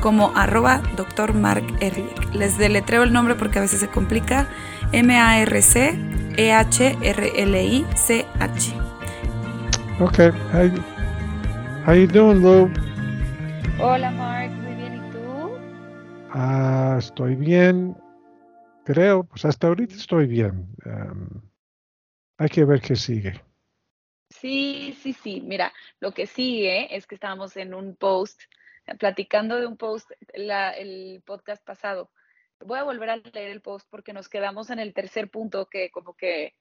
como arroba Dr. Mark Ehrlich. Les deletreo el nombre porque a veces se complica. M-A-R-C E-H-R-L-I-C-H. Ok. How, how you doing, Lou? Hola, Mark. Muy bien. ¿Y tú? Ah, estoy bien. Creo, pues hasta ahorita estoy bien. Um, hay que ver qué sigue. Sí, sí, sí. Mira, lo que sigue es que estábamos en un post platicando de un post el podcast pasado. Voy a volver a leer el post porque nos quedamos en el tercer punto que como que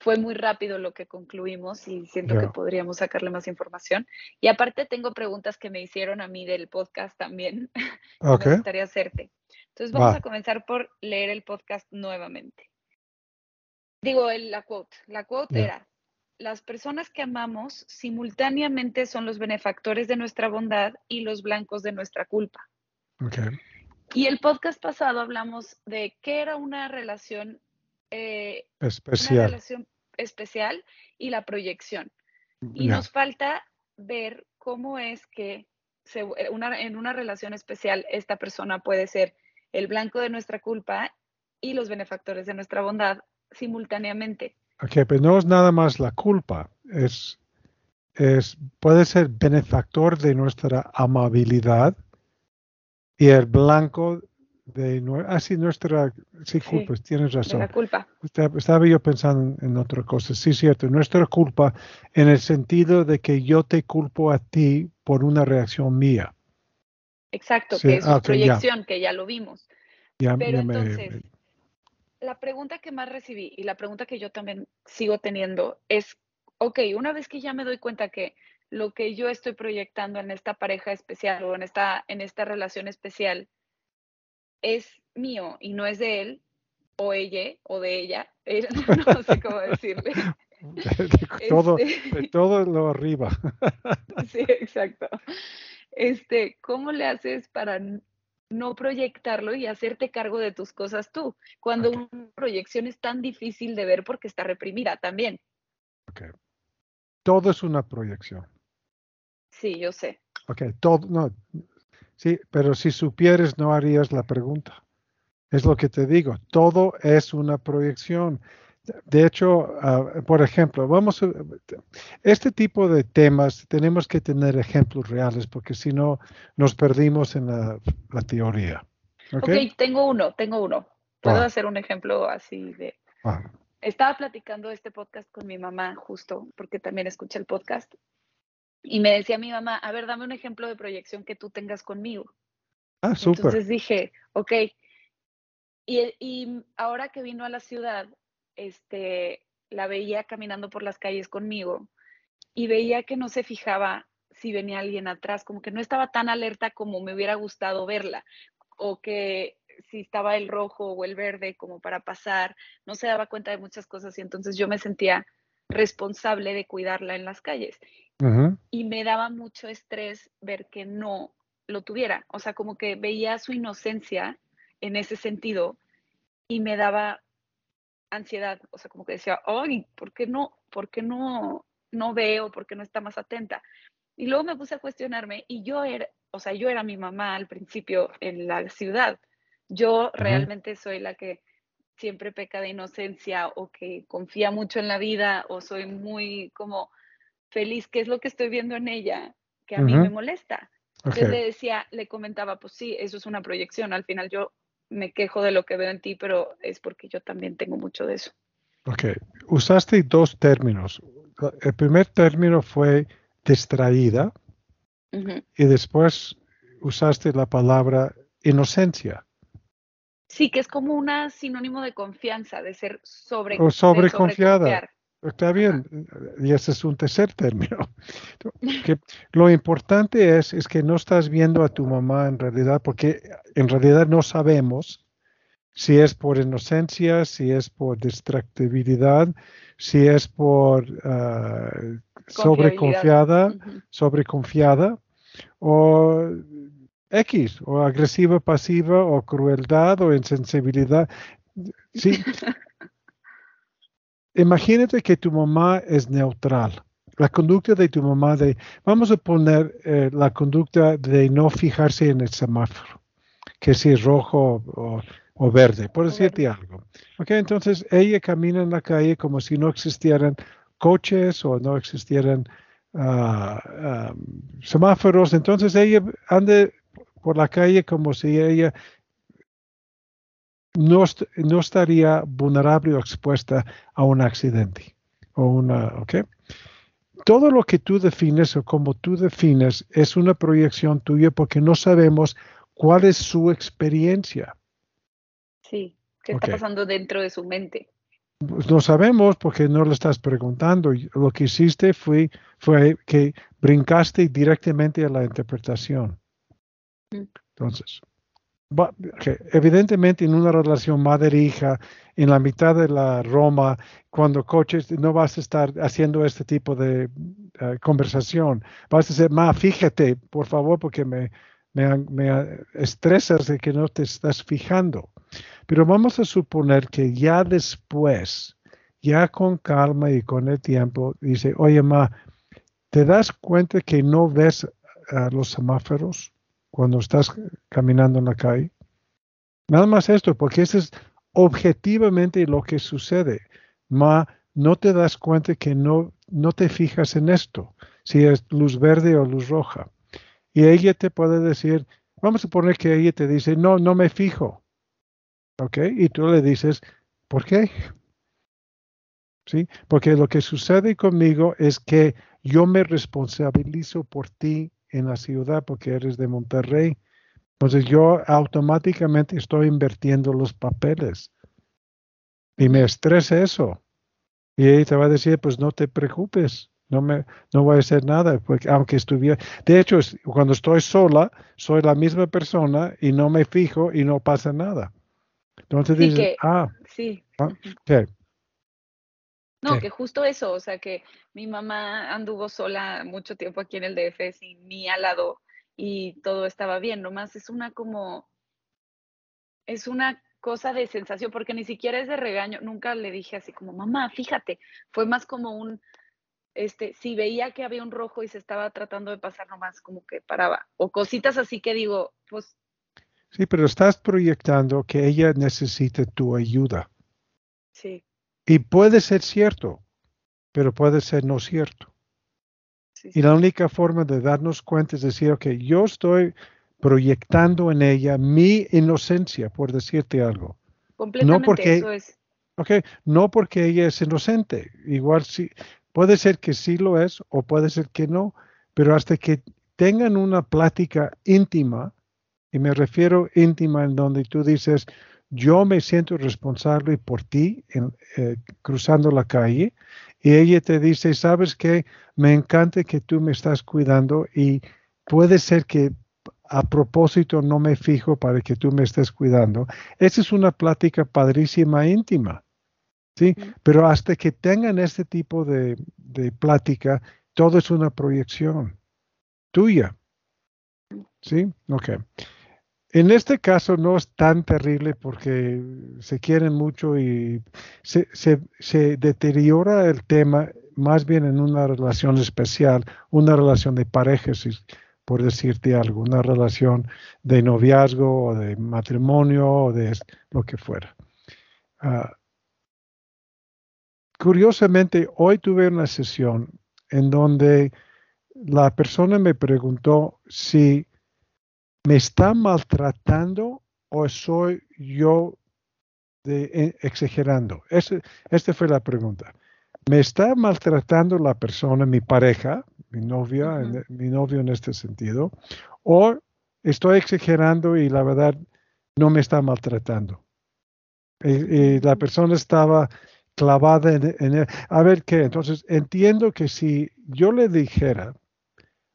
fue muy rápido lo que concluimos y siento que podríamos sacarle más información. Y aparte tengo preguntas que me hicieron a mí del podcast también. Okay. me gustaría hacerte. Entonces vamos a comenzar por leer el podcast nuevamente. Digo, el, la quote. La quote era, las personas que amamos simultáneamente son los benefactores de nuestra bondad y los blancos de nuestra culpa. Y el podcast pasado hablamos de qué era una relación eh, especial. relación especial y la proyección. Y nos falta ver cómo es que en una relación especial esta persona puede ser el blanco de nuestra culpa y los benefactores de nuestra bondad simultáneamente. Ok, pero no es nada más la culpa, es, es, puede ser benefactor de nuestra amabilidad y el blanco de ah, sí, nuestra sí, culpa, tienes razón. la culpa. Estaba yo pensando en otra cosa. Sí, cierto, nuestra culpa en el sentido de que yo te culpo a ti por una reacción mía. Exacto, que es ah, proyección, que ya lo vimos. Pero entonces, la pregunta que más recibí y la pregunta que yo también sigo teniendo es, ok, una vez que ya me doy cuenta que lo que yo estoy proyectando en esta pareja especial o en esta, en esta relación especial es mío y no es de él o ella o de ella, no sé cómo decirle. De, todo, este de todo lo arriba. Sí, exacto. Este, ¿cómo le haces para no proyectarlo y hacerte cargo de tus cosas tú, cuando una proyección es tan difícil de ver porque está reprimida también. Okay. Todo es una proyección. Sí, yo sé. Ok, todo, no, sí, pero si supieres no harías la pregunta. Es lo que te digo, todo es una proyección. De hecho, ah, por ejemplo, vamos a, este tipo de temas tenemos que tener ejemplos reales porque si no nos perdimos en la, teoría. ¿Okay? ok, tengo uno, tengo uno. Puedo hacer un ejemplo así de... Estaba platicando este podcast con mi mamá justo porque también escuché el podcast y me decía mi mamá, a ver, dame un ejemplo de proyección que tú tengas conmigo. Ah, súper. Entonces dije, ok. Y, y ahora que vino a la ciudad, este, la veía caminando por las calles conmigo y veía que no se fijaba si venía alguien atrás, como que no estaba tan alerta como me hubiera gustado verla, o que si estaba el rojo o el verde como para pasar, no se daba cuenta de muchas cosas y entonces yo me sentía responsable de cuidarla en las calles. Y me daba mucho estrés ver que no lo tuviera, o sea, como que veía su inocencia en ese sentido y me daba ansiedad, o sea, como que decía, ay, ¿por qué no, por qué no, no veo, por qué no está más atenta? Y luego me puse a cuestionarme y yo era, o sea, yo era mi mamá al principio en la ciudad. Yo realmente soy la que siempre peca de inocencia o que confía mucho en la vida o soy muy como feliz, ¿qué es lo que estoy viendo en ella que a mí me molesta? Entonces le decía, le comentaba, pues sí, eso es una proyección. Al final yo me quejo de lo que veo en ti, pero es porque yo también tengo mucho de eso. Ok, usaste dos términos. El primer término fue distraída y después usaste la palabra inocencia. Sí, que es como un sinónimo de confianza, de ser sobre, o sobreconfiada. Está bien, y ese es un tercer término. Que lo importante es, es que no estás viendo a tu mamá en realidad, porque en realidad no sabemos si es por inocencia, si es por distractibilidad, si es por uh, sobreconfiada, sobreconfiada o X, o agresiva pasiva, o crueldad, o insensibilidad. Sí. Imagínate que tu mamá es neutral. La conducta de tu mamá de, vamos a poner eh, la conducta de no fijarse en el semáforo, que si es rojo o, verde, por decirte algo. Okay, entonces ella camina en la calle como si no existieran coches o no existieran ah, semáforos, entonces ella anda por la calle como si ella no, no estaría vulnerable o expuesta a un accidente. O una, ¿okay? Todo lo que tú defines o como tú defines es una proyección tuya porque no sabemos cuál es su experiencia. Sí, qué está pasando dentro de su mente. Pues no sabemos porque no lo estás preguntando. Lo que hiciste fue, fue que brincaste directamente a la interpretación. Entonces, evidentemente en una relación madre-hija, en la mitad de la Roma, cuando coches, no vas a estar haciendo este tipo de eh, conversación. Vas a decir, ma, fíjate, por favor, porque me, estresas de que no te estás fijando. Pero vamos a suponer que ya después, ya con calma y con el tiempo, dice, oye, ma, ¿te das cuenta que no ves a los semáforos? Cuando estás caminando en la calle. Nada más esto, porque eso es objetivamente lo que sucede. Ma, no te das cuenta que no, no te fijas en esto, si es luz verde o luz roja. Y ella te puede decir, vamos a poner que ella te dice, no, no me fijo. ¿Ok? Y tú le dices, ¿por qué? ¿Sí? Porque lo que sucede conmigo es que yo me responsabilizo por ti en la ciudad porque eres de Monterrey. Entonces yo automáticamente estoy invirtiendo los papeles y me estresa eso. Y ella te va a decir, pues no te preocupes, no me, no voy a hacer nada, porque aunque estuviera, de hecho, cuando estoy sola, soy la misma persona y no me fijo y no pasa nada. Entonces dices, ah, sí. Ah, no, que justo eso, o sea, que mi mamá anduvo sola mucho tiempo aquí en el DF sin mí al lado y todo estaba bien, nomás es una como, es una cosa de sensación, porque ni siquiera es de regaño, nunca le dije así como, mamá, fíjate, fue más como un, este, si veía que había un rojo y se estaba tratando de pasar nomás como que paraba, o cositas así que digo, pues... Sí, pero estás proyectando que ella necesita tu ayuda. Sí. Y puede ser cierto, pero puede ser no cierto. Y la única forma de darnos cuenta es decir, ok, yo estoy proyectando en ella mi inocencia, por decirte algo. Completamente, no porque, eso es. Okay, no porque ella es inocente. Igual sí, puede ser que sí lo es o puede ser que no, pero hasta que tengan una plática íntima, y me refiero íntima en donde tú dices, yo me siento responsable por ti eh, cruzando la calle y ella te dice, sabes que me encanta que tú me estás cuidando y puede ser que a propósito no me fijo para que tú me estés cuidando. Esa es una plática padrísima íntima, ¿sí? Pero hasta que tengan este tipo de, de plática, todo es una proyección tuya. ¿Sí? Ok. En este caso no es tan terrible porque se quieren mucho y se, deteriora el tema más bien en una relación especial, una relación de pareja, por decirte algo, una relación de noviazgo o de matrimonio o de lo que fuera. Ah, curiosamente, hoy tuve una sesión en donde la persona me preguntó si ¿me está maltratando o soy yo de, eh, exagerando? esta fue la pregunta. ¿Me está maltratando la persona, mi pareja, mi novia, mi novio en este sentido? ¿O estoy exagerando y la verdad no me está maltratando? Y, la persona estaba clavada en, en, A ver qué, entonces entiendo que si yo le dijera,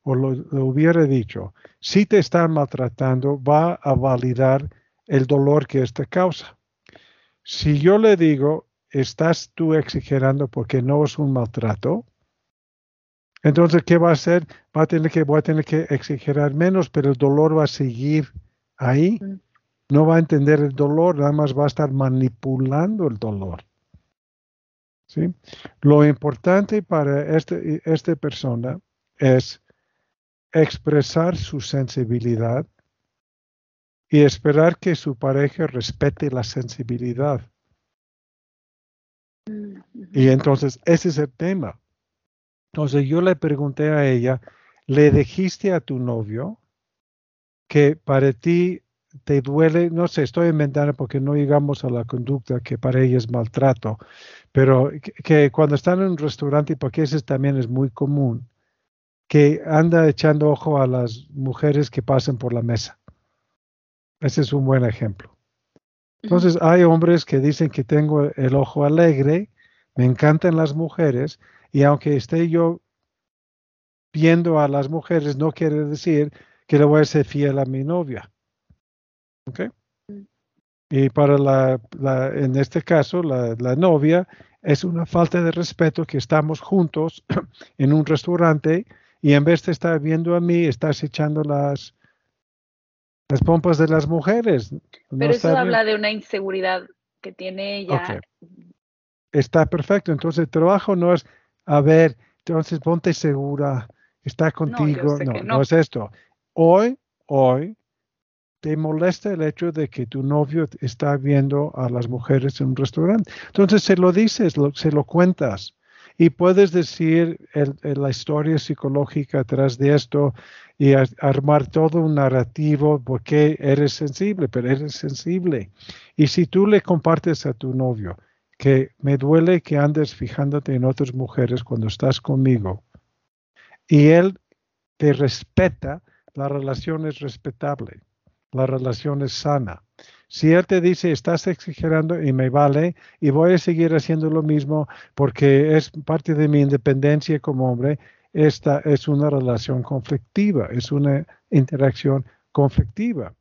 o lo, hubiera dicho, si te están maltratando, va a validar el dolor que esta causa. Si yo le digo, estás tú exagerando porque no es un maltrato, entonces, ¿qué va a hacer? Va a tener que, voy a tener que exagerar menos, pero el dolor va a seguir ahí. No va a entender el dolor, nada más va a estar manipulando el dolor. ¿Sí? Lo importante para este, esta persona es expresar su sensibilidad y esperar que su pareja respete la sensibilidad. Mm, y entonces ese es el tema. Entonces yo le pregunté a ella, ¿le dijiste a tu novio que para ti te duele? No sé, estoy inventando porque no llegamos a la conducta que para ella es maltrato, pero que, cuando están en un restaurante, porque eso también es muy común, que anda echando ojo a las mujeres que pasan por la mesa. Ese es un buen ejemplo. Entonces, hay hombres que dicen que tengo el ojo alegre, me encantan las mujeres, y aunque esté yo viendo a las mujeres, no quiere decir que le voy a ser fiel a mi novia. ¿Ok? Mm. Y para la, en este caso, la, la, novia es una falta de respeto que estamos juntos en un restaurante y en vez de estar viendo a mí, estás echando las, las pompas de las mujeres. Pero eso habla de una inseguridad que tiene ella. Está perfecto. Entonces, el trabajo no es, a ver, entonces ponte segura, está contigo. No, no, no, es esto. Hoy, hoy, te molesta el hecho de que tu novio está viendo a las mujeres en un restaurante. Entonces se lo dices, se lo cuentas. Y puedes decir la historia psicológica atrás de esto y armar todo un narrativo porque eres sensible, pero eres sensible. Y si tú le compartes a tu novio que me duele que andes fijándote en otras mujeres cuando estás conmigo y él te respeta, la relación es respetable, la relación es sana. Si Él te dice, estás exagerando y me vale, y voy a seguir haciendo lo mismo porque es parte de mi independencia como hombre, esta es una relación conflictiva, es una interacción conflictiva.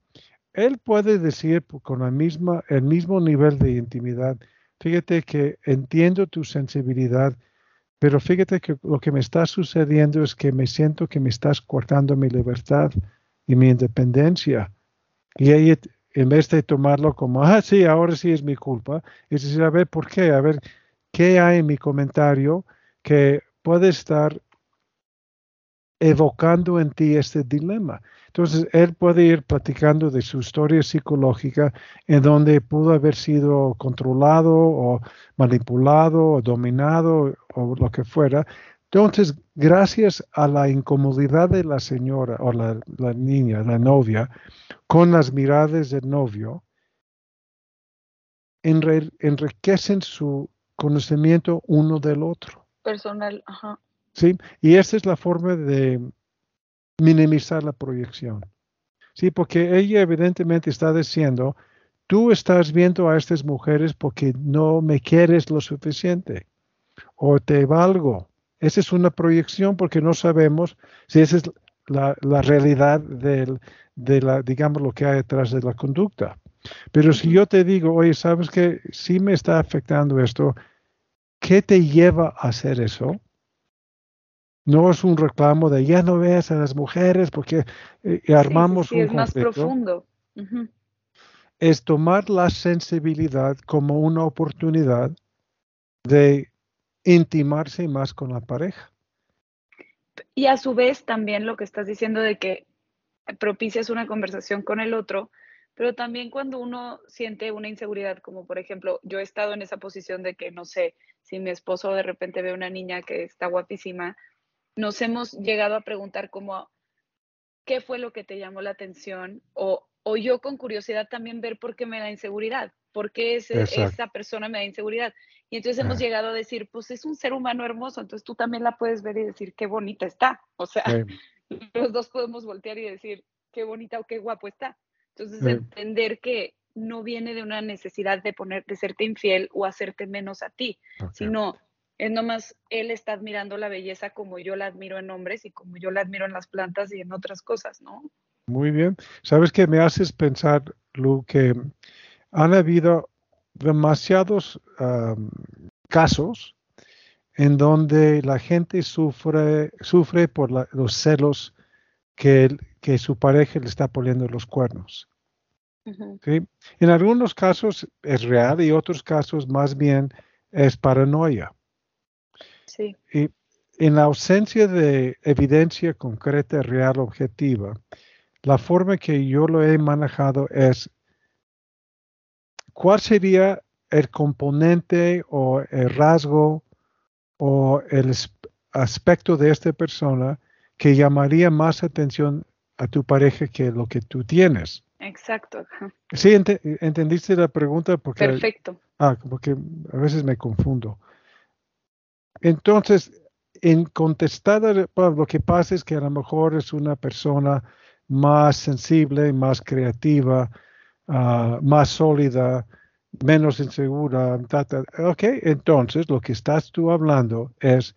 Él puede decir con la misma, el mismo nivel de intimidad, fíjate que entiendo tu sensibilidad, pero fíjate que lo que me está sucediendo es que me siento que me estás cortando mi libertad y mi independencia. Y ella en vez de tomarlo como, ah, sí, ahora sí es mi culpa, es decir, a ver, ¿por qué? A ver, ¿qué hay en mi comentario que puede estar evocando en ti este dilema? Entonces, él puede ir platicando de su historia psicológica en donde pudo haber sido controlado o manipulado o dominado o lo que fuera. Entonces, gracias a la incomodidad de la señora o la, la niña, la novia, con las miradas del novio, enriquecen su conocimiento uno del otro. Personal, ajá. Sí, y esa es la forma de minimizar la proyección. Sí, porque ella evidentemente está diciendo, tú estás viendo a estas mujeres porque no me quieres lo suficiente o te valgo. Esa es una proyección porque no sabemos si esa es la, la realidad del, de la, digamos, lo que hay detrás de la conducta. Pero si yo te digo, oye, ¿sabes que si me está afectando esto? ¿Qué te lleva a hacer eso? No es un reclamo de ya no veas a las mujeres porque eh, armamos un es más profundo. Es tomar la sensibilidad como una oportunidad de intimarse más con la pareja. Y a su vez también lo que estás diciendo de que propicias una conversación con el otro, pero también cuando uno siente una inseguridad, como por ejemplo, yo he estado en esa posición de que, no sé, si mi esposo de repente ve una niña que está guapísima, nos hemos llegado a preguntar como, ¿qué fue lo que te llamó la atención? O, o yo con curiosidad también ver por qué me da inseguridad, por qué esa persona me da inseguridad. Y entonces hemos llegado a decir, pues es un ser humano hermoso, entonces tú también la puedes ver y decir, qué bonita está. O sea, los dos podemos voltear y decir qué bonita o qué guapo está. Entonces, entender que no viene de una necesidad de poner, de serte infiel o hacerte menos a ti, sino es nomás él está admirando la belleza como yo la admiro en hombres y como yo la admiro en las plantas y en otras cosas, ¿no? Muy bien. Sabes que me haces pensar, Lu, que han habido demasiados casos en donde la gente sufre, sufre por los celos que, que, su pareja le está poniendo los cuernos. En algunos casos es real y otros casos más bien es paranoia. Sí. Y en la ausencia de evidencia concreta, real, objetiva, la forma que yo lo he manejado es cuál sería el componente o el rasgo o el aspecto de esta persona que llamaría más atención a tu pareja que lo que tú tienes. Exacto. Sí, entendiste la pregunta porque... Perfecto. Ah, porque a veces me confundo. Entonces, en contestar, lo que pasa es que a lo mejor es una persona más sensible, más creativa, ah, más sólida, menos insegura. Ok, entonces lo que estás tú hablando es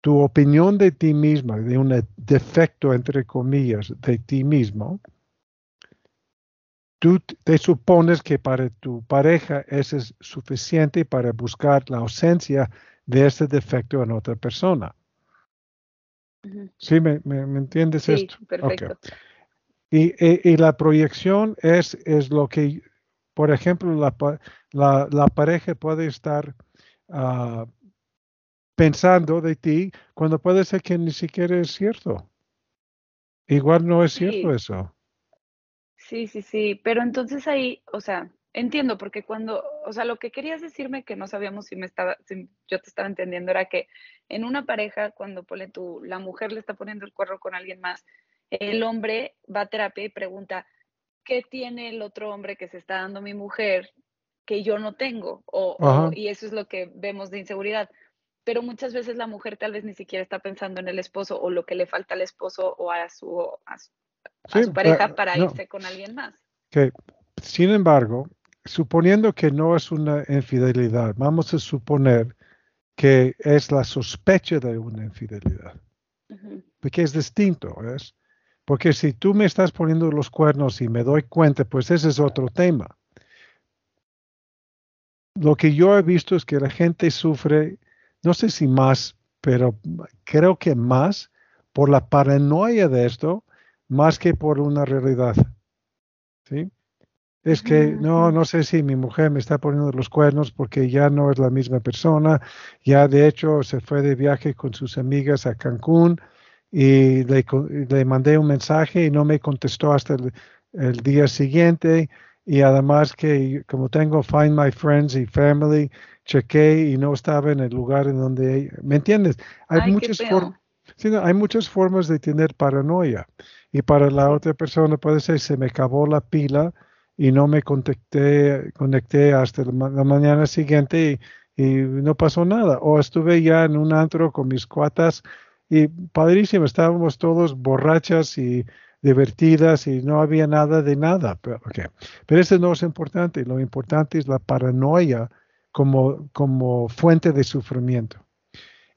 tu opinión de ti misma, de un defecto, entre comillas, de ti mismo. Tú te supones que para tu pareja eso es suficiente para buscar la ausencia de ese defecto en otra persona. ¿Sí me, me, entiendes sí, esto? Perfecto. Y, y, la proyección es, es lo que, por ejemplo, la, la, la pareja puede estar uh, pensando de ti cuando puede ser que ni siquiera es cierto. Igual no es cierto eso. Sí, sí, sí, pero entonces ahí, o sea, entiendo, porque cuando, o sea, lo que querías decirme que no sabíamos si me estaba, si yo te estaba entendiendo era que en una pareja, cuando pone tu, la mujer le está poniendo el cuerno con alguien más, el hombre va a terapia y pregunta, ¿qué tiene el otro hombre que se está dando mi mujer que yo no tengo? O, y eso es lo que vemos de inseguridad. Pero muchas veces la mujer tal vez ni siquiera está pensando en el esposo o lo que le falta al esposo o a su, a su, pareja para irse con alguien más. Que, sin embargo, suponiendo que no es una infidelidad, vamos a suponer que es la sospecha de una infidelidad, porque es distinto, ¿ves? Porque si tú me estás poniendo los cuernos y me doy cuenta, pues ese es otro tema. Lo que yo he visto es que la gente sufre, no sé si más, pero creo que más por la paranoia de esto, más que por una realidad. ¿Sí? Es que no, no sé si mi mujer me está poniendo los cuernos porque ya no es la misma persona. Ya de hecho se fue de viaje con sus amigas a Cancún y le, le mandé un mensaje y no me contestó hasta el, día siguiente. Y además que como tengo Find My Friends y Family, chequé y no estaba en el lugar en donde... ¿Me entiendes? Hay, muchas, hay muchas formas de tener paranoia. Y para la otra persona puede ser, se me acabó la pila y no me conecté, conecté hasta la, mañana siguiente y, no pasó nada. O estuve ya en un antro con mis cuatas y padrísimo, estábamos todos borrachas y divertidas y no había nada de nada. Pero, Pero eso no es importante, lo importante es la paranoia como, como fuente de sufrimiento.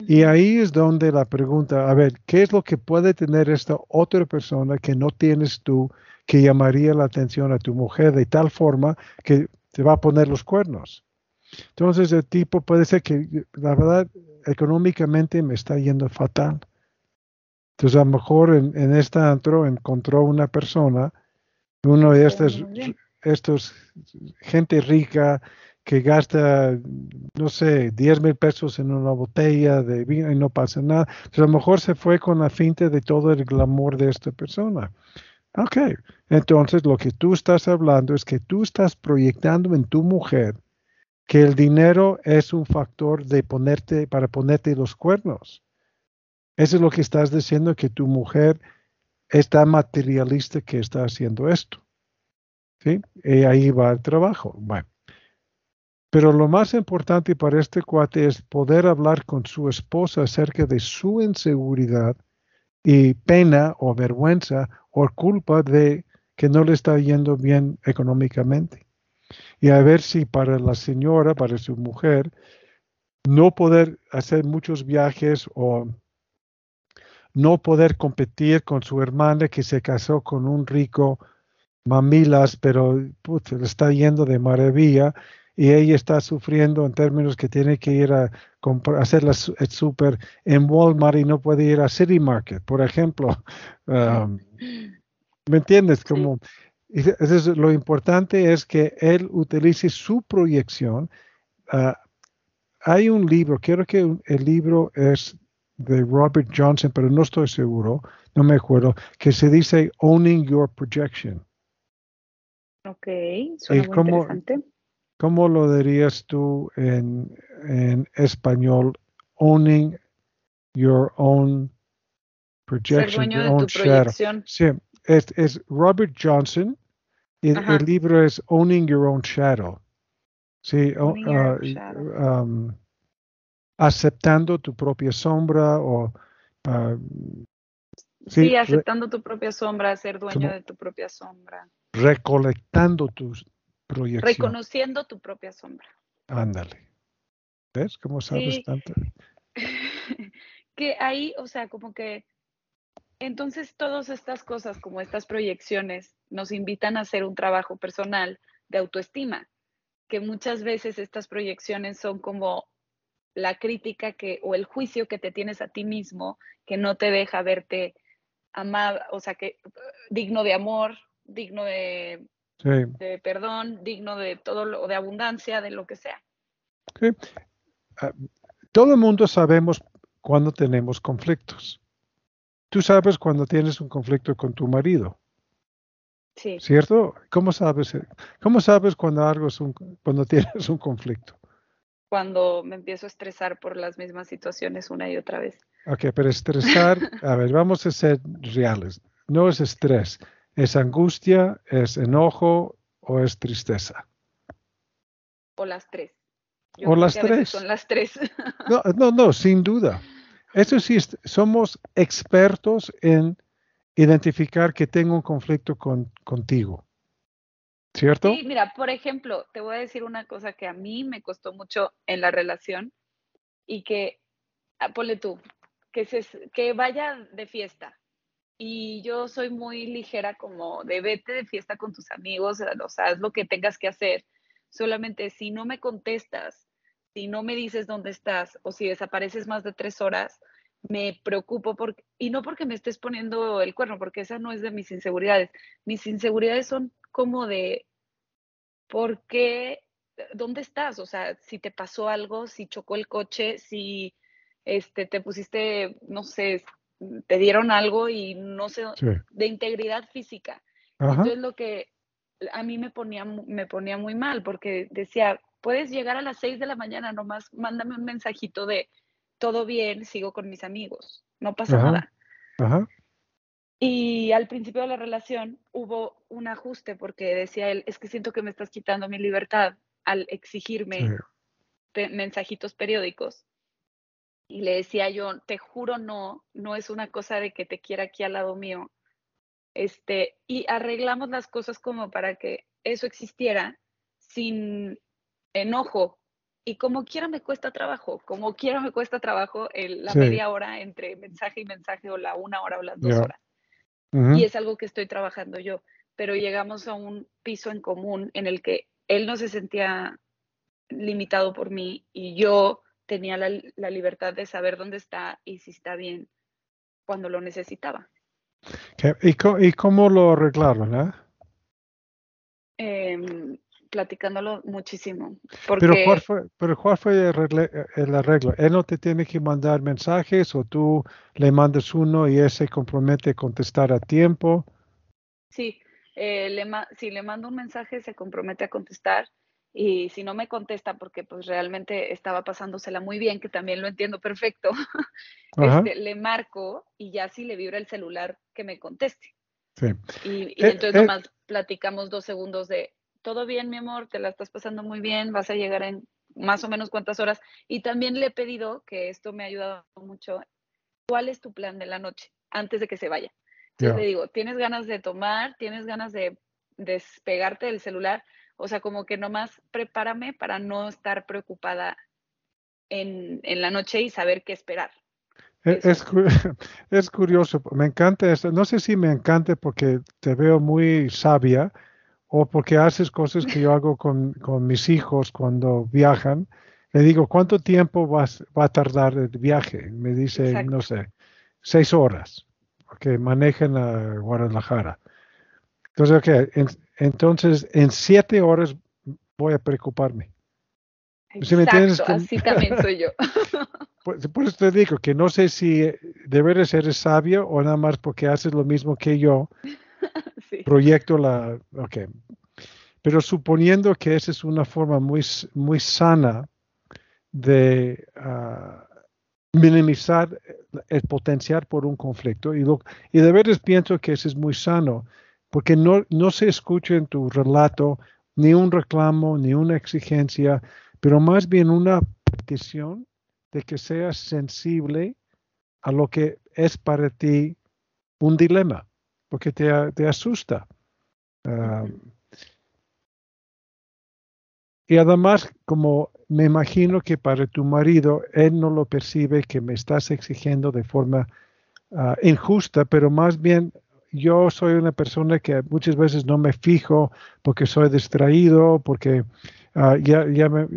Y ahí es donde la pregunta, a ver, ¿qué es lo que puede tener esta otra persona que no tienes tú que llamaría la atención a tu mujer de tal forma que te va a poner los cuernos. Entonces el tipo puede ser que, la verdad, económicamente me está yendo fatal. Entonces a lo mejor en, en este antro encontró una persona, uno de estos, estos gente rica que gasta, no sé, 10 mil pesos en una botella de vino y no pasa nada. Entonces a lo mejor se fue con la finta de todo el glamour de esta persona. Ok, entonces lo que tú estás hablando es que tú estás proyectando en tu mujer que el dinero es un factor de ponerte para ponerte los cuernos. Eso es lo que estás diciendo que tu mujer está materialista que está haciendo esto. ¿Sí? Y ahí va el trabajo. Bueno. Pero lo más importante para este cuate es poder hablar con su esposa acerca de su inseguridad y pena o vergüenza o culpa de que no le está yendo bien económicamente. Y a ver si para la señora, para su mujer, no poder hacer muchos viajes o no poder competir con su hermana que se casó con un rico mamilas, pero le está yendo de maravilla y ella está sufriendo en términos que tiene que ir a hacer el súper en Walmart y no puede ir a City Market, por ejemplo. Um, ¿Me entiendes? Como, lo importante es que él utilice su proyección. Uh, hay un libro, quiero que el libro es de Robert Johnson, pero no estoy seguro, no me acuerdo, que se dice Owning Your Projection. Ok, suena muy interesante. ¿Cómo lo dirías tú en, en español? Owning Your Own Projection, Ser dueño de tu proyección. Sí, es, es, Robert Johnson y el libro es Owning Your Own Shadow. Sí, uh, um, aceptando tu propia sombra o... Uh, sí, aceptando tu propia sombra, ser dueño de tu propia sombra. Recolectando tus proyecciones. Reconociendo tu propia sombra. Ándale. ¿Ves cómo sabes tanto? que ahí, o sea, como que entonces todas estas cosas, como estas proyecciones, nos invitan a hacer un trabajo personal de autoestima, que muchas veces estas proyecciones son como la crítica que o el juicio que te tienes a ti mismo que no te deja verte amado, o sea, que digno de amor, digno de, de perdón, digno de todo lo de abundancia, de lo que sea. Ah, todo el mundo sabemos cuando tenemos conflictos. Tú sabes cuando tienes un conflicto con tu marido. Sí. ¿Cierto? ¿Cómo sabes, cómo sabes cuando algo es un, cuando tienes un conflicto? cuando me empiezo a estresar por las mismas situaciones una y otra vez. Ok, pero estresar, a ver, vamos a ser reales. No es estrés, es angustia, es enojo o es tristeza. O las tres. o las tres. Son las tres. no, no, no, sin duda. Eso sí, somos expertos en identificar que tengo un conflicto con, contigo. ¿Cierto? Sí, mira, por ejemplo, te voy a decir una cosa que a mí me costó mucho en la relación y que, ah, ponle tú, que, se, que vaya de fiesta. Y yo soy muy ligera como de vete de fiesta con tus amigos, o sea, haz lo que tengas que hacer. Solamente si no me contestas, si no me dices dónde estás o si desapareces más de tres horas, me preocupo porque, y no porque me estés poniendo el cuerno, porque esa no es de mis inseguridades. Mis inseguridades son como de, ¿por qué? ¿Dónde estás? O sea, si te pasó algo, si chocó el coche, si este, te pusiste, no sé, te dieron algo y no sé, de integridad física. Entonces lo que a mí me ponía, me ponía muy mal porque decía, puedes llegar a las seis de la mañana, nomás mándame un mensajito de todo bien, sigo con mis amigos, no pasa nada. Ajá. Y al principio de la relación hubo un ajuste porque decía él, es que siento que me estás quitando mi libertad al exigirme mensajitos periódicos. Y le decía yo, te juro no, no es una cosa de que te quiera aquí al lado mío. Este, y arreglamos las cosas como para que eso existiera sin enojo. Y como quiera me cuesta trabajo, como quiera me cuesta trabajo el, la media hora entre mensaje y mensaje o la una hora o las dos horas y es algo que estoy trabajando yo, pero llegamos a un piso en común en el que él no se sentía limitado por mí y yo tenía la, libertad de saber dónde está y si está bien cuando lo necesitaba. ¿Y, cómo, lo arreglaron? Eh? Em, platicándolo muchísimo. Pero, ¿cuál fue, pero ¿cuál fue el arreglo? ¿Él no te tiene que mandar mensajes o tú le mandas uno y él se compromete a contestar a tiempo? Sí, eh, le si le mando un mensaje se compromete a contestar y si no me contesta porque pues realmente estaba pasándosela muy bien, que también lo entiendo perfecto, este, le marco y ya si le vibra el celular que me conteste. Sí. Y, eh, entonces eh, nomás platicamos dos segundos de, todo bien, mi amor, te la estás pasando muy bien, vas a llegar en más o menos cuántas horas. Y también le he pedido, que esto me ha ayudado mucho, ¿cuál es tu plan de la noche antes de que se vaya? Entonces le digo, ¿tienes ganas de tomar? ¿Tienes ganas de despegarte del celular? O sea, como que nomás prepárame para no estar preocupada en, en la noche y saber qué esperar. E, es, es, curioso, me encanta esto. No sé si me encanta porque te veo muy sabia o porque haces cosas que yo hago con, mis hijos cuando viajan. Le digo, ¿cuánto tiempo vas, va a tardar el viaje? Me dice, no sé, seis horas, que manejen a Guadalajara. Entonces, okay, entonces, en siete horas voy a preocuparme. Exacto, así también soy yo. por, eso te digo que no sé si de veras eres sabio o nada más porque haces lo mismo que yo. Proyecto la... Ok. Pero suponiendo que esa es una forma muy, muy sana de ah, minimizar el potencial por un conflicto, y, y de veras pienso que eso es muy sano, porque no, no se escucha en tu relato ni un reclamo, ni una exigencia, pero más bien una petición de que seas sensible a lo que es para ti un dilema, porque te, te asusta. Ah, y además, como me imagino que para tu marido, él no lo percibe que me estás exigiendo de forma ah, injusta, pero más bien yo soy una persona que muchas veces no me fijo porque soy distraído, porque Ah, ya, ya me,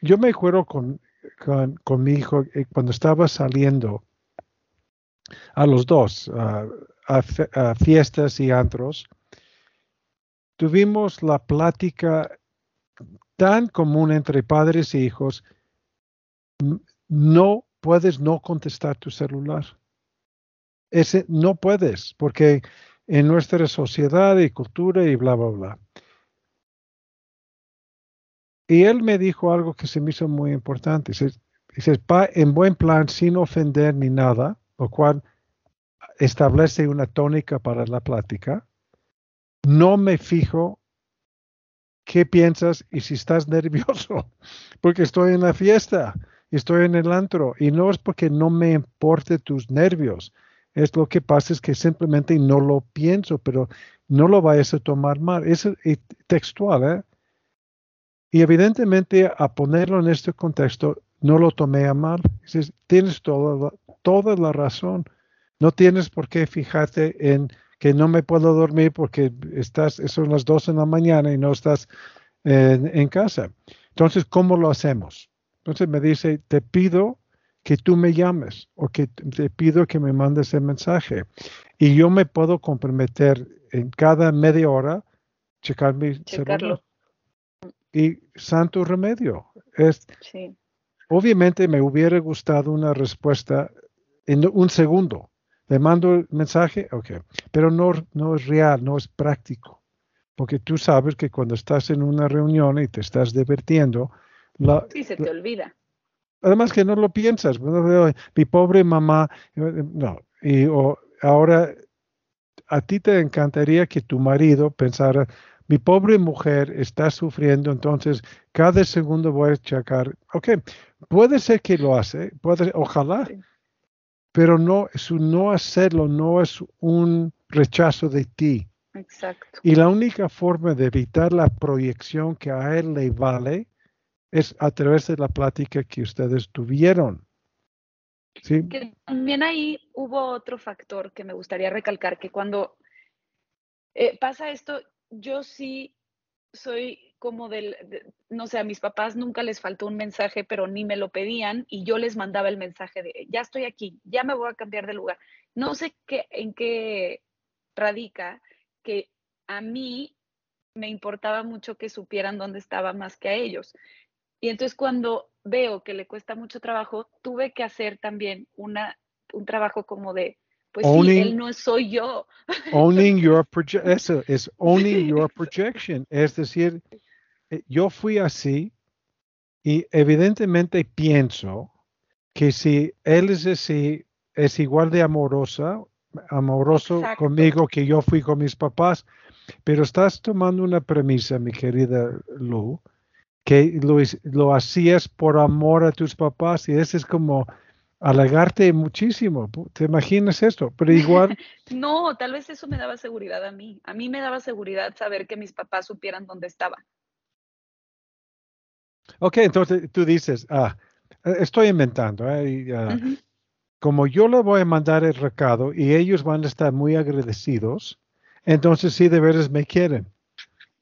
yo me acuerdo con, con, mi hijo eh, cuando estaba saliendo a los dos, a, fiestas y antros, tuvimos la plática tan común entre padres e hijos, no puedes no contestar tu celular. Ese no puedes, porque en nuestra sociedad y cultura y bla, bla, bla. Y él me dijo algo que se me hizo muy importante. Dice, en buen plan, sin ofender ni nada, lo cual establece una tónica para la plática. No me fijo qué piensas y si estás nervioso, porque estoy en la fiesta, estoy en el antro, y no es porque no me importe tus nervios, es lo que pasa es que simplemente no lo pienso, pero no lo vayas a tomar mal. Es textual, ¿eh? Y evidentemente a ponerlo en este contexto no lo tomé a mal. Dices, tienes toda, toda la razón. No tienes por qué fijarte en que no me puedo dormir porque estás, son las 12 de la mañana y no estás en, casa. Entonces, ¿cómo lo hacemos? Entonces me dice, te pido que tú me llames o que te pido que me mandes el mensaje. Y yo me puedo comprometer en cada media hora checar mi celular y santo remedio. Es, Obviamente me hubiera gustado una respuesta en un segundo. Le mando el mensaje, ok, pero no, no es real, no es práctico. Porque tú sabes que cuando estás en una reunión y te estás divirtiendo, la, sí, se te olvida. Además que no lo piensas. Mi pobre mamá, no. Y ahora a ti te encantaría que tu marido pensara, mi pobre mujer está sufriendo, entonces cada segundo voy a checar. Ok, puede ser que lo hace, puede, ojalá, pero no, su no hacerlo no es un rechazo de ti. Exacto. Y la única forma de evitar la proyección que a él le vale es a través de la plática que ustedes tuvieron. ¿Sí? también ahí hubo otro factor que me gustaría recalcar, que cuando eh, pasa esto, yo sí soy como del, no sé, a mis papás nunca les faltó un mensaje, pero ni me lo pedían y yo les mandaba el mensaje de, ya estoy aquí, ya me voy a cambiar de lugar. No sé qué, en qué radica que a mí me importaba mucho que supieran dónde estaba más que a ellos. Y entonces cuando veo que le cuesta mucho trabajo, tuve que hacer también una, un trabajo como de, pues sí, él no soy yo. Owning your eso es owning your projection. Es decir, yo fui así y evidentemente pienso que si él es así, es igual de amorosa, amoroso conmigo que yo fui con mis papás, pero estás tomando una premisa, mi querida Lu, que lo, lo hacías por amor a tus papás y ese es como halagarte muchísimo. ¿Te imaginas esto? Pero igual. no, tal vez eso me daba seguridad a mí. A mí me daba seguridad saber que mis papás supieran dónde estaba. Ok, entonces tú dices, ah, estoy inventando. ¿eh? Ah, como yo le voy a mandar el recado y ellos van a estar muy agradecidos, entonces sí de veras me quieren.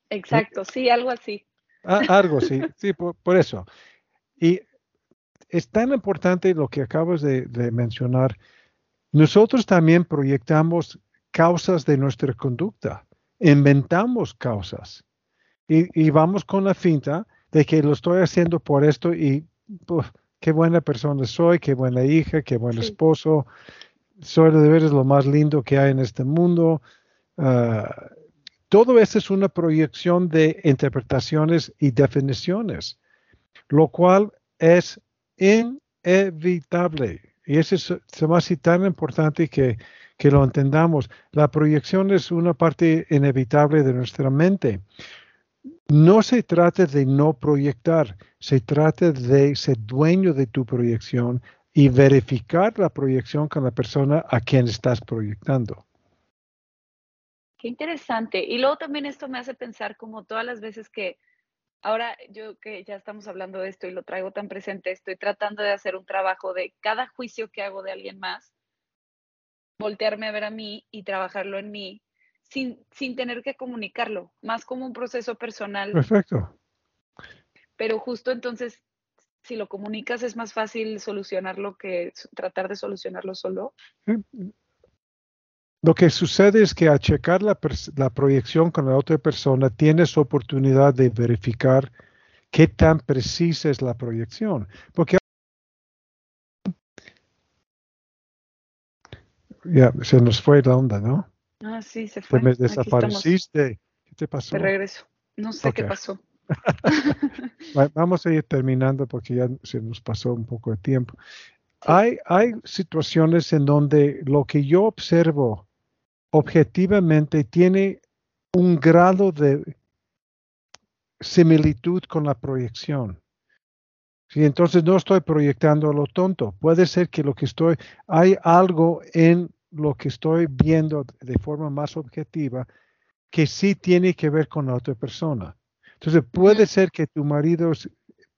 Exacto, sí, algo así. algo así, sí, por, eso. Y es tan importante lo que acabas de, mencionar. Nosotros también proyectamos causas de nuestra conducta, inventamos causas y, vamos con la finta de que lo estoy haciendo por esto y qué buena persona soy, qué buena hija, qué buen esposo, soy de veras lo más lindo que hay en este mundo. Ah, todo eso es una proyección de interpretaciones y definiciones, lo cual es inevitable. Y eso es, se me hace tan importante que, que lo entendamos. La proyección es una parte inevitable de nuestra mente. No se trata de no proyectar, se trata de ser dueño de tu proyección y verificar la proyección con la persona a quien estás proyectando. Qué interesante. Y luego también esto me hace pensar como todas las veces que ahora yo que ya estamos hablando de esto y lo traigo tan presente, estoy tratando de hacer un trabajo de cada juicio que hago de alguien más, voltearme a ver a mí y trabajarlo en mí sin, sin tener que comunicarlo, más como un proceso personal. Perfecto. Pero justo entonces, si lo comunicas es más fácil solucionarlo que tratar de solucionarlo solo. Lo que sucede es que al checar la, proyección con la otra persona, tienes oportunidad de verificar qué tan precisa es la proyección. Porque ya se nos fue la onda, ¿no? Ah, sí, se fue. Te me desapareciste. ¿Qué te pasó? De regreso. No sé qué pasó. Vamos a ir terminando porque ya se nos pasó un poco de tiempo. Hay, hay situaciones en donde lo que yo observo objetivamente tiene un grado de similitud con la proyección. Si entonces no estoy proyectando a lo tonto. Puede ser que lo que estoy, hay algo en lo que estoy viendo de forma más objetiva que sí tiene que ver con la otra persona. Entonces puede ser que tu marido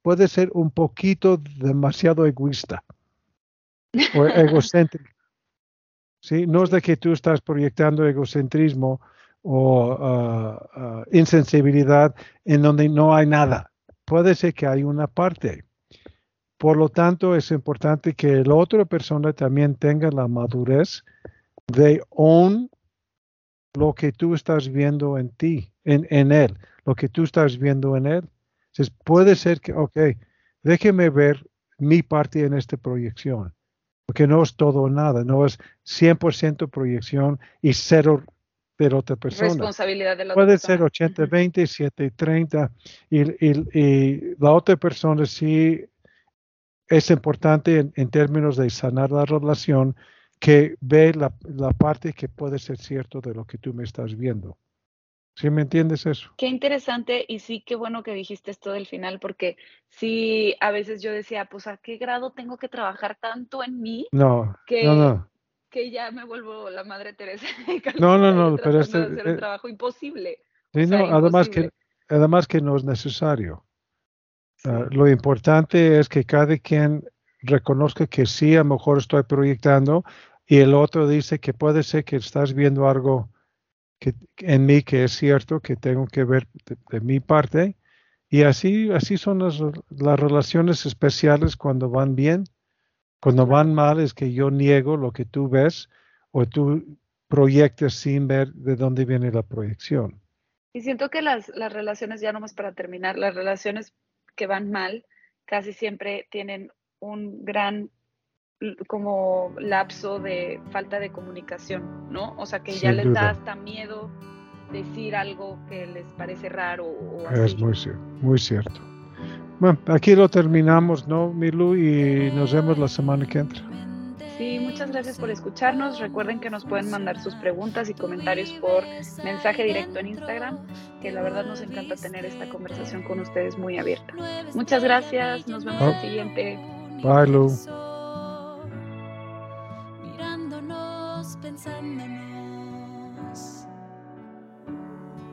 puede ser un poquito demasiado egoísta o egocéntrico. ¿sí? No es de que tú estás proyectando egocentrismo o ah, ah, insensibilidad en donde no hay nada. Puede ser que hay una parte. Por lo tanto, es importante que la otra persona también tenga la madurez de own lo que tú estás viendo en ti, en, en él, lo que tú estás viendo en él. Entonces, puede ser que, ok, déjeme ver mi parte en esta proyección porque no es todo o nada, no es 100% proyección y cero de otra persona. Responsabilidad de la Puede ser 80-20, 7-30 y, y, la otra persona sí es importante en, términos de sanar la relación que ve la, la parte que puede ser cierto de lo que tú me estás viendo. ¿Sí me entiendes eso? Qué interesante y sí, qué bueno que dijiste esto del final, porque sí, a veces yo decía, pues a qué grado tengo que trabajar tanto en mí no, que, no, no. que ya me vuelvo la madre Teresa. No, no, no, pero este, hacer un eh, trabajo imposible. Sí, no, además que, además que no es necesario. Ah, lo importante es que cada quien reconozca que sí, a lo mejor estoy proyectando y el otro dice que puede ser que estás viendo algo en mí que es cierto que tengo que ver de, mi parte. Y así, así son las, las, relaciones especiales cuando van bien. Cuando van mal es que yo niego lo que tú ves o tú proyectas sin ver de dónde viene la proyección. Y siento que las, las relaciones, ya nomás para terminar, las relaciones que van mal casi siempre tienen un gran como lapso de falta de comunicación, ¿no? O sea, que ya les da hasta miedo decir algo que les parece raro o así. Es muy, muy cierto. Bueno, aquí lo terminamos, ¿no, Milu? Y nos vemos la semana que entra. Muchas gracias por escucharnos. Recuerden que nos pueden mandar sus preguntas y comentarios por mensaje directo en Instagram, que la verdad nos encanta tener esta conversación con ustedes muy abierta. Muchas gracias, nos vemos el siguiente. Bye.